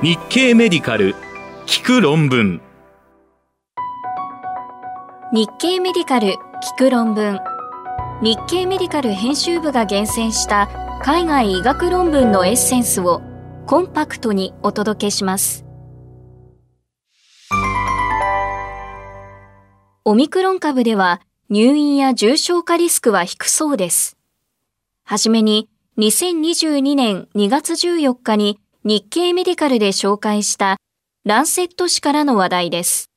日経メディカル聞く論文。日経メディカル聞く論文。日経メディカル編集部が厳選した海外医学論文のエッセンスをコンパクトにお届けします。オミクロン株では入院や重症化リスクは低そうです。はじめに2022年2月14日に日経メディカルで紹介したランセット誌からの話題です。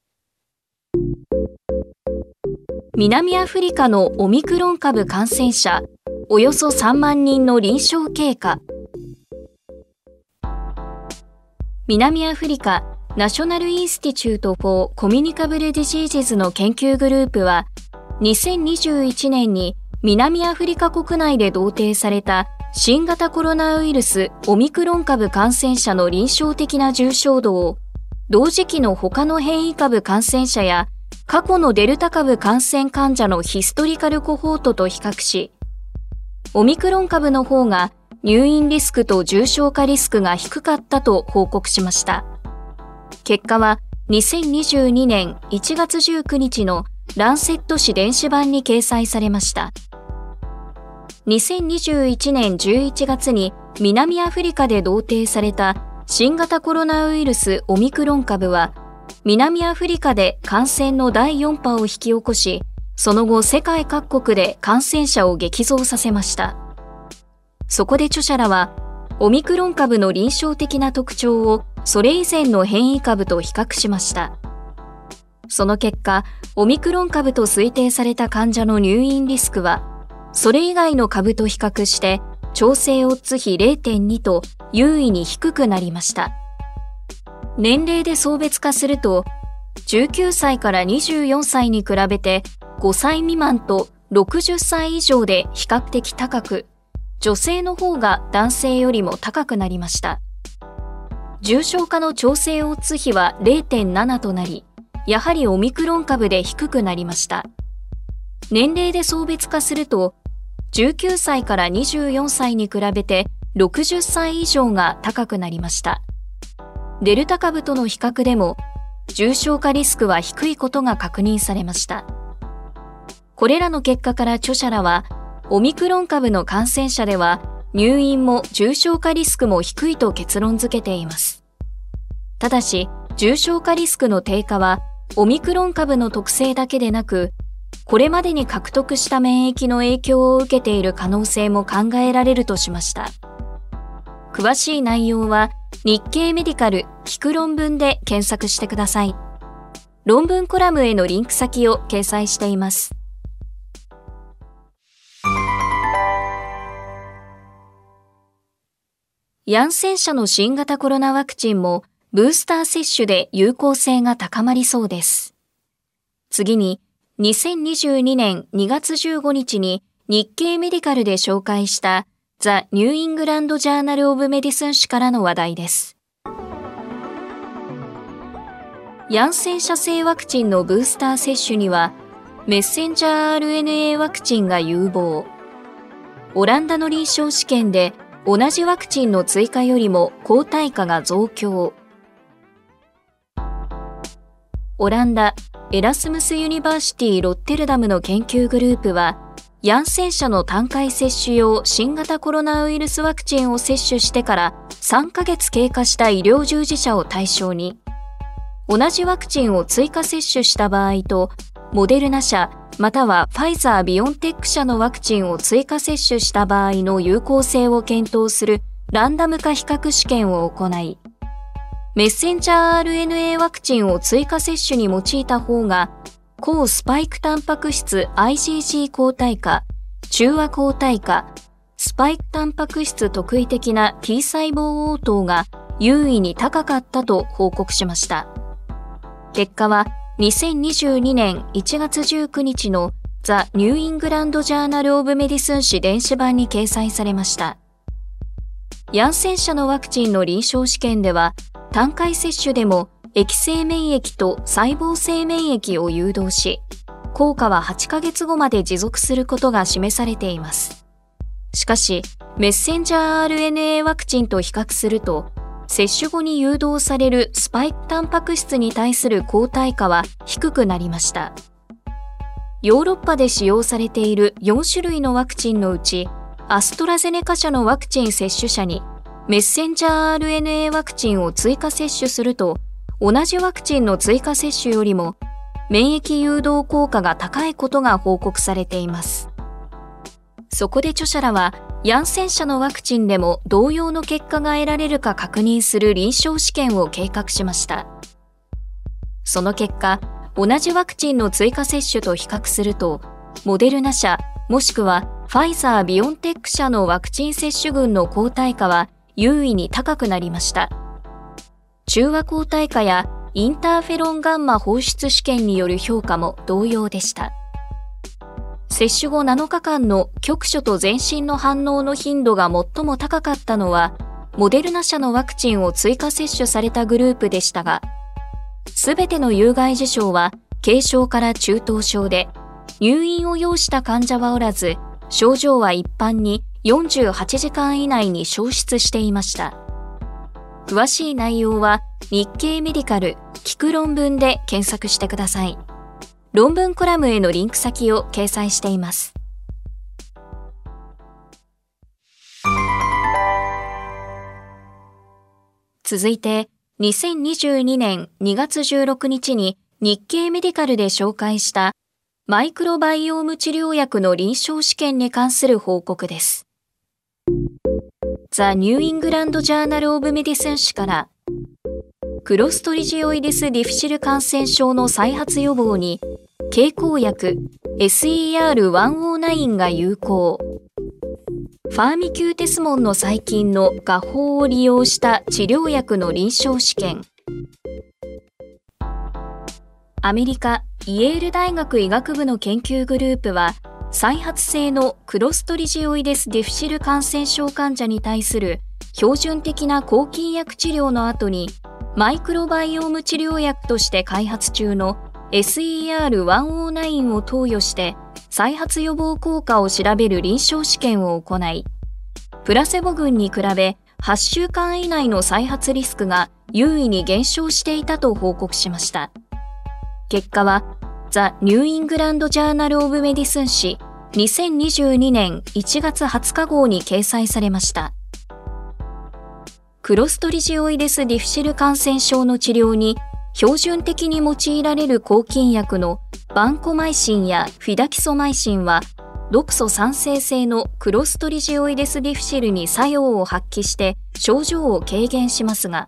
南アフリカのオミクロン株感染者およそ3万人の臨床経過南アフリカナショナルインスティチュート・フォー・コミュニカブル・ディジージズの研究グループは2021年に南アフリカ国内で同定された新型コロナウイルスオミクロン株感染者の臨床的な重症度を同時期の他の変異株感染者や過去のデルタ株感染患者のヒストリカルコホートと比較し、オミクロン株の方が入院リスクと重症化リスクが低かったと報告しました。結果は2022年1月19日のランセット誌電子版に掲載されました。2021年11月に南アフリカで同定された新型コロナウイルスオミクロン株は南アフリカで感染の第4波を引き起こしその後世界各国で感染者を激増させました。そこで著者らはオミクロン株の臨床的な特徴をそれ以前の変異株と比較しました。その結果オミクロン株と推定された患者の入院リスクはそれ以外の株と比較して調整オッズ比0.2と優位に低くなりました。年齢で層別化すると、19歳から24歳に比べて5歳未満と60歳以上で比較的高く、女性の方が男性よりも高くなりました。重症化の調整オッズ比は0.7となり、やはりオミクロン株で低くなりました。年齢で層別化すると、19歳から24歳に比べて60歳以上が高くなりました。デルタ株との比較でも重症化リスクは低いことが確認されました。これらの結果から著者らは、オミクロン株の感染者では入院も重症化リスクも低いと結論付けています。ただし、重症化リスクの低下はオミクロン株の特性だけでなく、これまでに獲得した免疫の影響を受けている可能性も考えられるとしました。詳しい内容は日経メディカル聞く論文で検索してください。論文コラムへのリンク先を掲載しています。ヤンセン社の新型コロナワクチンもブースター接種で有効性が高まりそうです。次に2022年2月15日に日経メディカルで紹介したザ・ニューイングランド・ジャーナル・オブ・メディスン誌からの話題です。ヤンセン社製ワクチンのブースター接種にはメッセンジャー RNA ワクチンが有望。オランダの臨床試験で同じワクチンの追加よりも抗体価が増強。オランダエラスムス・ユニバーシティ・ロッテルダムの研究グループは、ヤンセン社の単回接種用新型コロナウイルスワクチンを接種してから3ヶ月経過した医療従事者を対象に、同じワクチンを追加接種した場合と、モデルナ社またはファイザー・ビオンテック社のワクチンを追加接種した場合の有効性を検討するランダム化比較試験を行い、メッセンジャー RNA ワクチンを追加接種に用いた方が、抗スパイクタンパク質 IgG 抗体価、中和抗体価、スパイクタンパク質特異的な T 細胞応答が有意に高かったと報告しました。結果は2022年1月19日のザ・ニューイングランド・ジャーナル・オブ・メディスン誌電子版に掲載されました。ヤンセン社のワクチンの臨床試験では、単回接種でも液性免疫と細胞性免疫を誘導し、効果は8ヶ月後まで持続することが示されています。しかし、メッセンジャー RNA ワクチンと比較すると、接種後に誘導されるスパイクタンパク質に対する抗体価は低くなりました。ヨーロッパで使用されている4種類のワクチンのうち、アストラゼネカ社のワクチン接種者にメッセンジャー RNA ワクチンを追加接種すると、同じワクチンの追加接種よりも免疫誘導効果が高いことが報告されています。そこで著者らは、ヤンセン社のワクチンでも同様の結果が得られるか確認する臨床試験を計画しました。その結果、同じワクチンの追加接種と比較すると、モデルナ社もしくはファイザー・ビオンテック社のワクチン接種群の抗体価は優位に高くなりました。中和抗体価やインターフェロンガンマ放出試験による評価も同様でした。接種後7日間の局所と全身の反応の頻度が最も高かったのは、モデルナ社のワクチンを追加接種されたグループでしたが、すべての有害事象は軽症から中等症で、入院を要した患者はおらず、症状は一般に48時間以内に消失していました。詳しい内容は日経メディカル聞く論文で検索してください。論文コラムへのリンク先を掲載しています。続いて、2022年2月16日に日経メディカルで紹介したマイクロバイオーム治療薬の臨床試験に関する報告です。ザ・ニューイングランド・ジャーナル・オブ・メディスン誌からクロストリジオイデス・ディフィシル感染症の再発予防に経口薬 SER109 が有効ファーミキューテスモンの細菌の画法を利用した治療薬の臨床試験アメリカイエール大学医学部の研究グループは再発性のクロストリジオイデス・ディフシル感染症患者に対する標準的な抗菌薬治療の後にマイクロバイオーム治療薬として開発中の SER109 を投与して再発予防効果を調べる臨床試験を行い、プラセボ群に比べ8週間以内の再発リスクが有意に減少していたと報告しました。結果は、ザ・ニューイングランド・ジャーナル・オブ・メディスン誌2022年1月20日号に掲載されました。クロストリジオイデス・ディフシル感染症の治療に標準的に用いられる抗菌薬のバンコマイシンやフィダキソマイシンは毒素酸性性のクロストリジオイデスディフシルに作用を発揮して症状を軽減しますが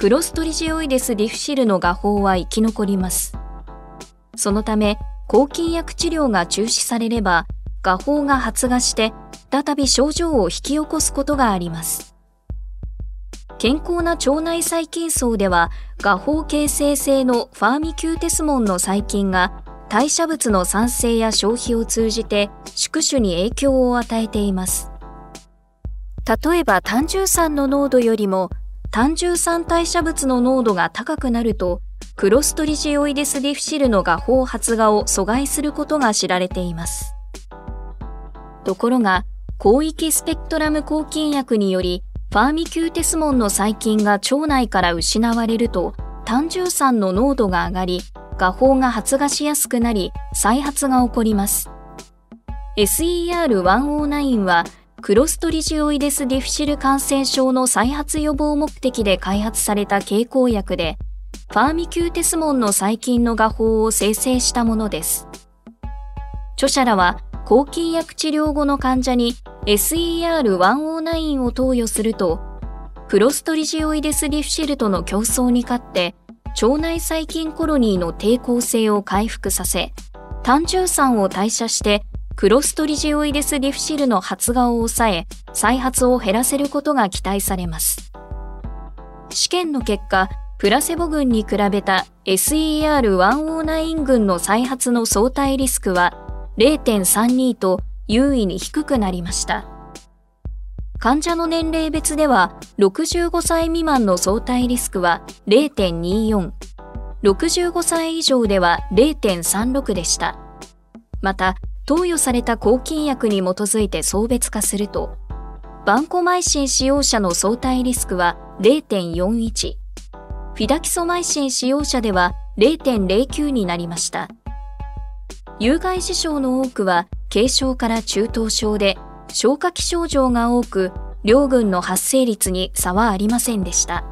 クロストリジオイデスディフシルの画法は生き残りますそのため抗菌薬治療が中止されれば画法が発芽して再び症状を引き起こすことがあります健康な腸内細菌層では、画法形成性のファーミキューテスモンの細菌が代謝物の産生や消費を通じて宿主に影響を与えています。例えば単重酸の濃度よりも単重酸代謝物の濃度が高くなると、クロストリジオイデスディフシルの画法発芽を阻害することが知られています。ところが、広域スペクトラム抗菌薬によりファーミキューテスモンの細菌が腸内から失われると単重酸の濃度が上がり画法が発芽しやすくなり再発が起こります SER109 はクロストリジオイデス・ディフシル感染症の再発予防目的で開発された経口薬でファーミキューテスモンの細菌の画法を生成したものです。著者らは抗菌薬治療後の患者に SER109 を投与すると、クロストリジオイデス・ディフシルとの競争に勝って、腸内細菌コロニーの抵抗性を回復させ、単重酸を代謝してクロストリジオイデス・ディフシルの発芽を抑え、再発を減らせることが期待されます。試験の結果、プラセボ群に比べた SER109 群の再発の相対リスクは0.32と優位に低くなりました。患者の年齢別では65歳未満の相対リスクは0.24、65歳以上では0.36でした。また、投与された抗菌薬に基づいて送別化すると、バンコマイシン使用者の相対リスクは0.41、フィダキソマイシン使用者では0.09になりました。有害事象の多くは軽症から中等症で消化器症状が多く両軍の発生率に差はありませんでした。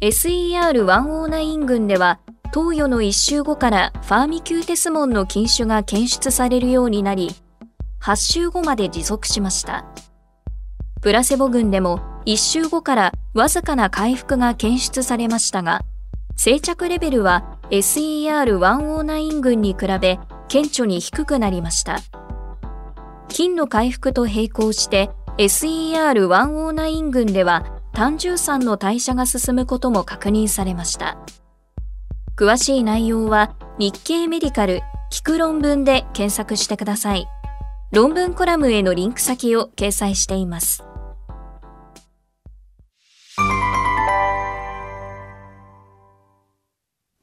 SER109 群では投与の1週後からファーミキューテスモンの菌種が検出されるようになり8週後まで持続しました。プラセボ群でも1週後からわずかな回復が検出されましたが静着レベルは SER109 群に比べ顕著に低くなりました。菌の回復と並行して SER109 群では単重酸の代謝が進むことも確認されました。詳しい内容は日経メディカル聞く論文で検索してください。論文コラムへのリンク先を掲載しています。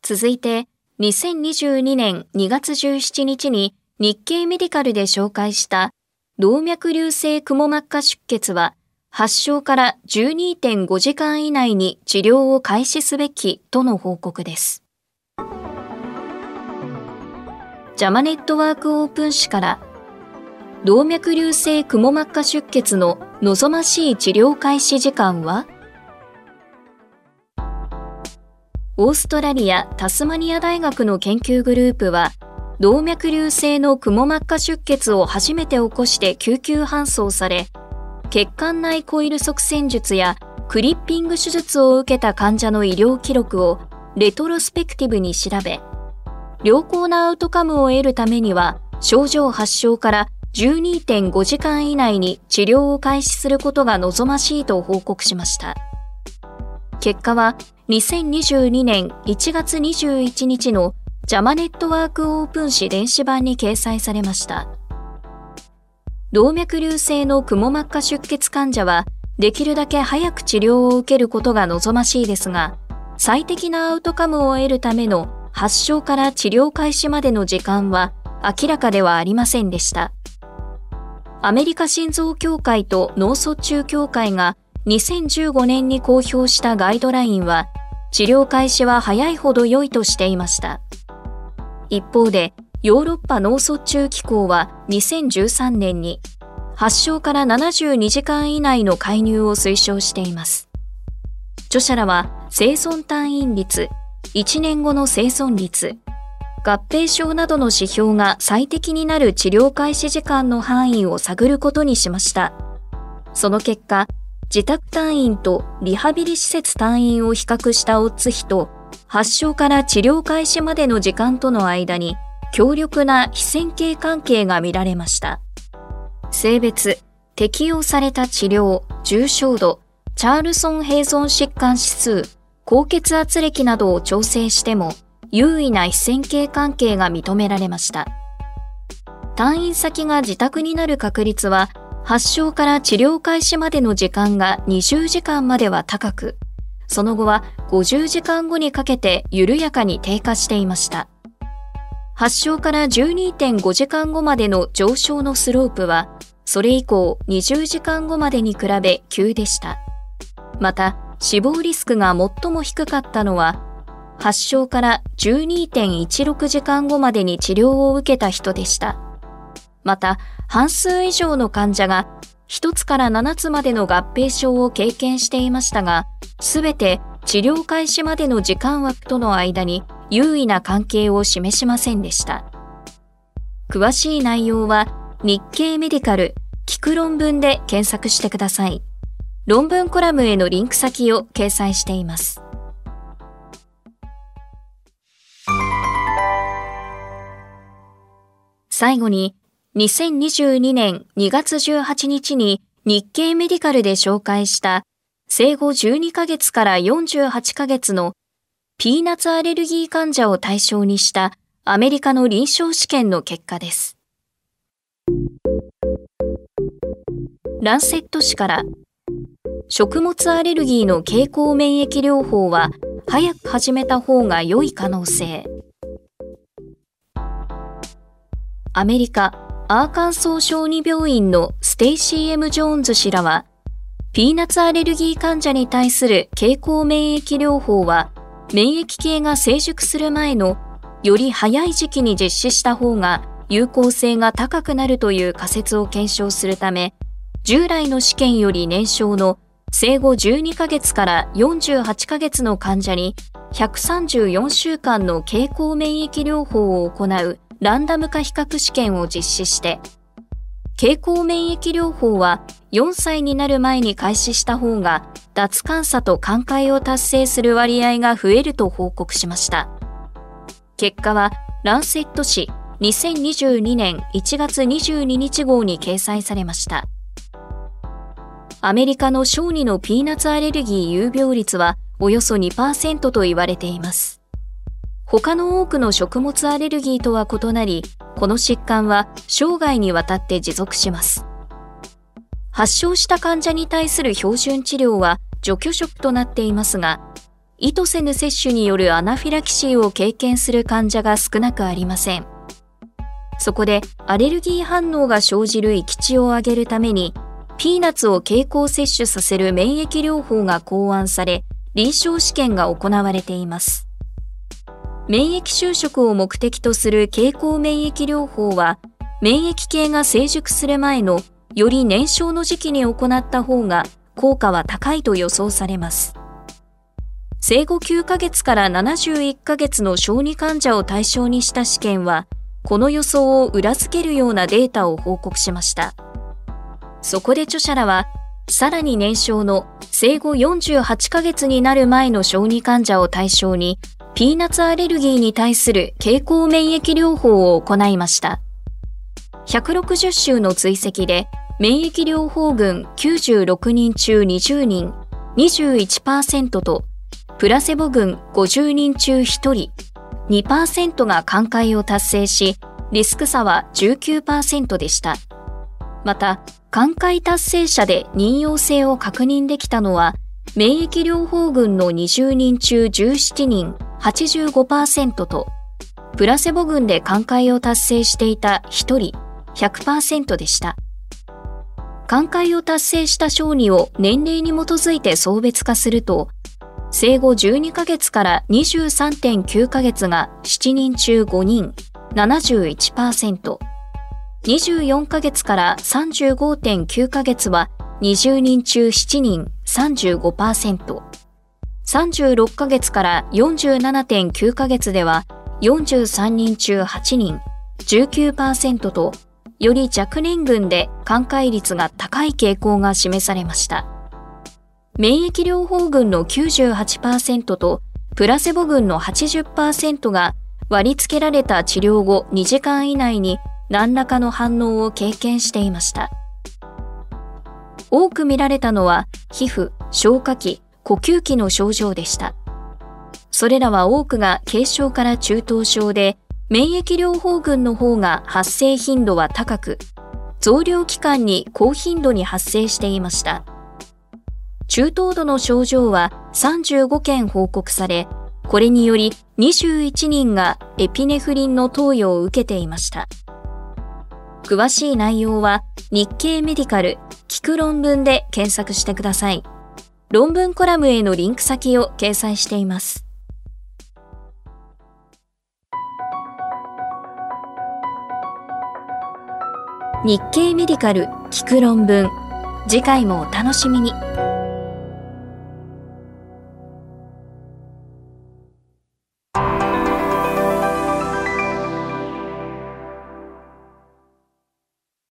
続いて、2022年2月17日に日経メディカルで紹介した動脈瘤性くも膜下出血は発症から12.5時間以内に治療を開始すべきとの報告です。ジャマネットワークオープン誌から動脈瘤性くも膜下出血の望ましい治療開始時間はオーストラリア・タスマニア大学の研究グループは、動脈瘤性のくも膜下出血を初めて起こして救急搬送され、血管内コイル塞栓術やクリッピング手術を受けた患者の医療記録をレトロスペクティブに調べ、良好なアウトカムを得るためには、症状発症から12.5時間以内に治療を開始することが望ましいと報告しました。結果は2022年1月21日のジャマネットワークオープン誌電子版に掲載されました。動脈瘤性のくも膜下出血患者はできるだけ早く治療を受けることが望ましいですが、最適なアウトカムを得るための発症から治療開始までの時間は明らかではありませんでした。アメリカ心臓協会と脳卒中協会が2015年に公表したガイドラインは、治療開始は早いほど良いとしていました。一方で、ヨーロッパ脳卒中機構は2013年に、発症から72時間以内の介入を推奨しています。著者らは、生存退院率、1年後の生存率、合併症などの指標が最適になる治療開始時間の範囲を探ることにしました。その結果、自宅退院とリハビリ施設退院を比較したオッズ比と発症から治療開始までの時間との間に強力な非線形関係が見られました。性別、適用された治療、重症度、チャールソン併存疾患指数、高血圧歴などを調整しても優位な非線形関係が認められました。退院先が自宅になる確率は発症から治療開始までの時間が20時間までは高く、その後は50時間後にかけて緩やかに低下していました。発症から12.5時間後までの上昇のスロープは、それ以降20時間後までに比べ急でした。また、死亡リスクが最も低かったのは、発症から12.16時間後までに治療を受けた人でした。また、半数以上の患者が1つから7つまでの合併症を経験していましたが、すべて治療開始までの時間枠との間に優位な関係を示しませんでした。詳しい内容は日経メディカル聞く論文で検索してください。論文コラムへのリンク先を掲載しています。最後に2022年2月18日に日経メディカルで紹介した生後12ヶ月から48ヶ月のピーナッツアレルギー患者を対象にしたアメリカの臨床試験の結果です。ランセット誌から食物アレルギーの経口免疫療法は早く始めた方が良い可能性。アメリカアーカンソー小児病院のステイシー・エム・ジョーンズ氏らは、ピーナッツアレルギー患者に対する経口免疫療法は、免疫系が成熟する前のより早い時期に実施した方が有効性が高くなるという仮説を検証するため、従来の試験より年少の生後12ヶ月から48ヶ月の患者に134週間の経口免疫療法を行うランダム化比較試験を実施して、経口免疫療法は4歳になる前に開始した方が脱感差と寛解を達成する割合が増えると報告しました。結果はランセット誌2022年1月22日号に掲載されました。アメリカの小児のピーナッツアレルギー有病率はおよそ2%と言われています。他の多くの食物アレルギーとは異なり、この疾患は生涯にわたって持続します。発症した患者に対する標準治療は除去食となっていますが、意図せぬ摂取によるアナフィラキシーを経験する患者が少なくありません。そこでアレルギー反応が生じる域地を上げるために、ピーナッツを経口摂取させる免疫療法が考案され、臨床試験が行われています。免疫収縮を目的とする経口免疫療法は、免疫系が成熟する前のより年少の時期に行った方が効果は高いと予想されます。生後9ヶ月から71ヶ月の小児患者を対象にした試験は、この予想を裏付けるようなデータを報告しました。そこで著者らは、さらに年少の生後48ヶ月になる前の小児患者を対象に、ピーナッツアレルギーに対する経口免疫療法を行いました。160週の追跡で、免疫療法群96人中20人、21%とプラセボ群50人中1人、2%が寛解を達成し、リスク差は19%でした。また、寛解達成者で妊用性を確認できたのは、免疫療法群の20人中17人85%と、プラセボ群で寛解を達成していた1人100%でした。寛解を達成した小児を年齢に基づいて層別化すると、生後12ヶ月から23.9ヶ月が7人中5人、71%。24ヶ月から35.9ヶ月は20人中7人、35%。36ヶ月から47.9ヶ月では43人中8人、19%と、より若年群で寛解率が高い傾向が示されました。免疫療法群の98%とプラセボ群の80%が割り付けられた治療後2時間以内に何らかの反応を経験していました。多く見られたのは皮膚、消化器、呼吸器の症状でした。それらは多くが軽症から中等症で、免疫療法群の方が発生頻度は高く、増量期間に高頻度に発生していました。中等度の症状は35件報告され、これにより21人がエピネフリンの投与を受けていました。詳しい内容は日経メディカル聞く論文で検索してください。論文コラムへのリンク先を掲載しています。日経メディカル聞く論文次回もお楽しみに。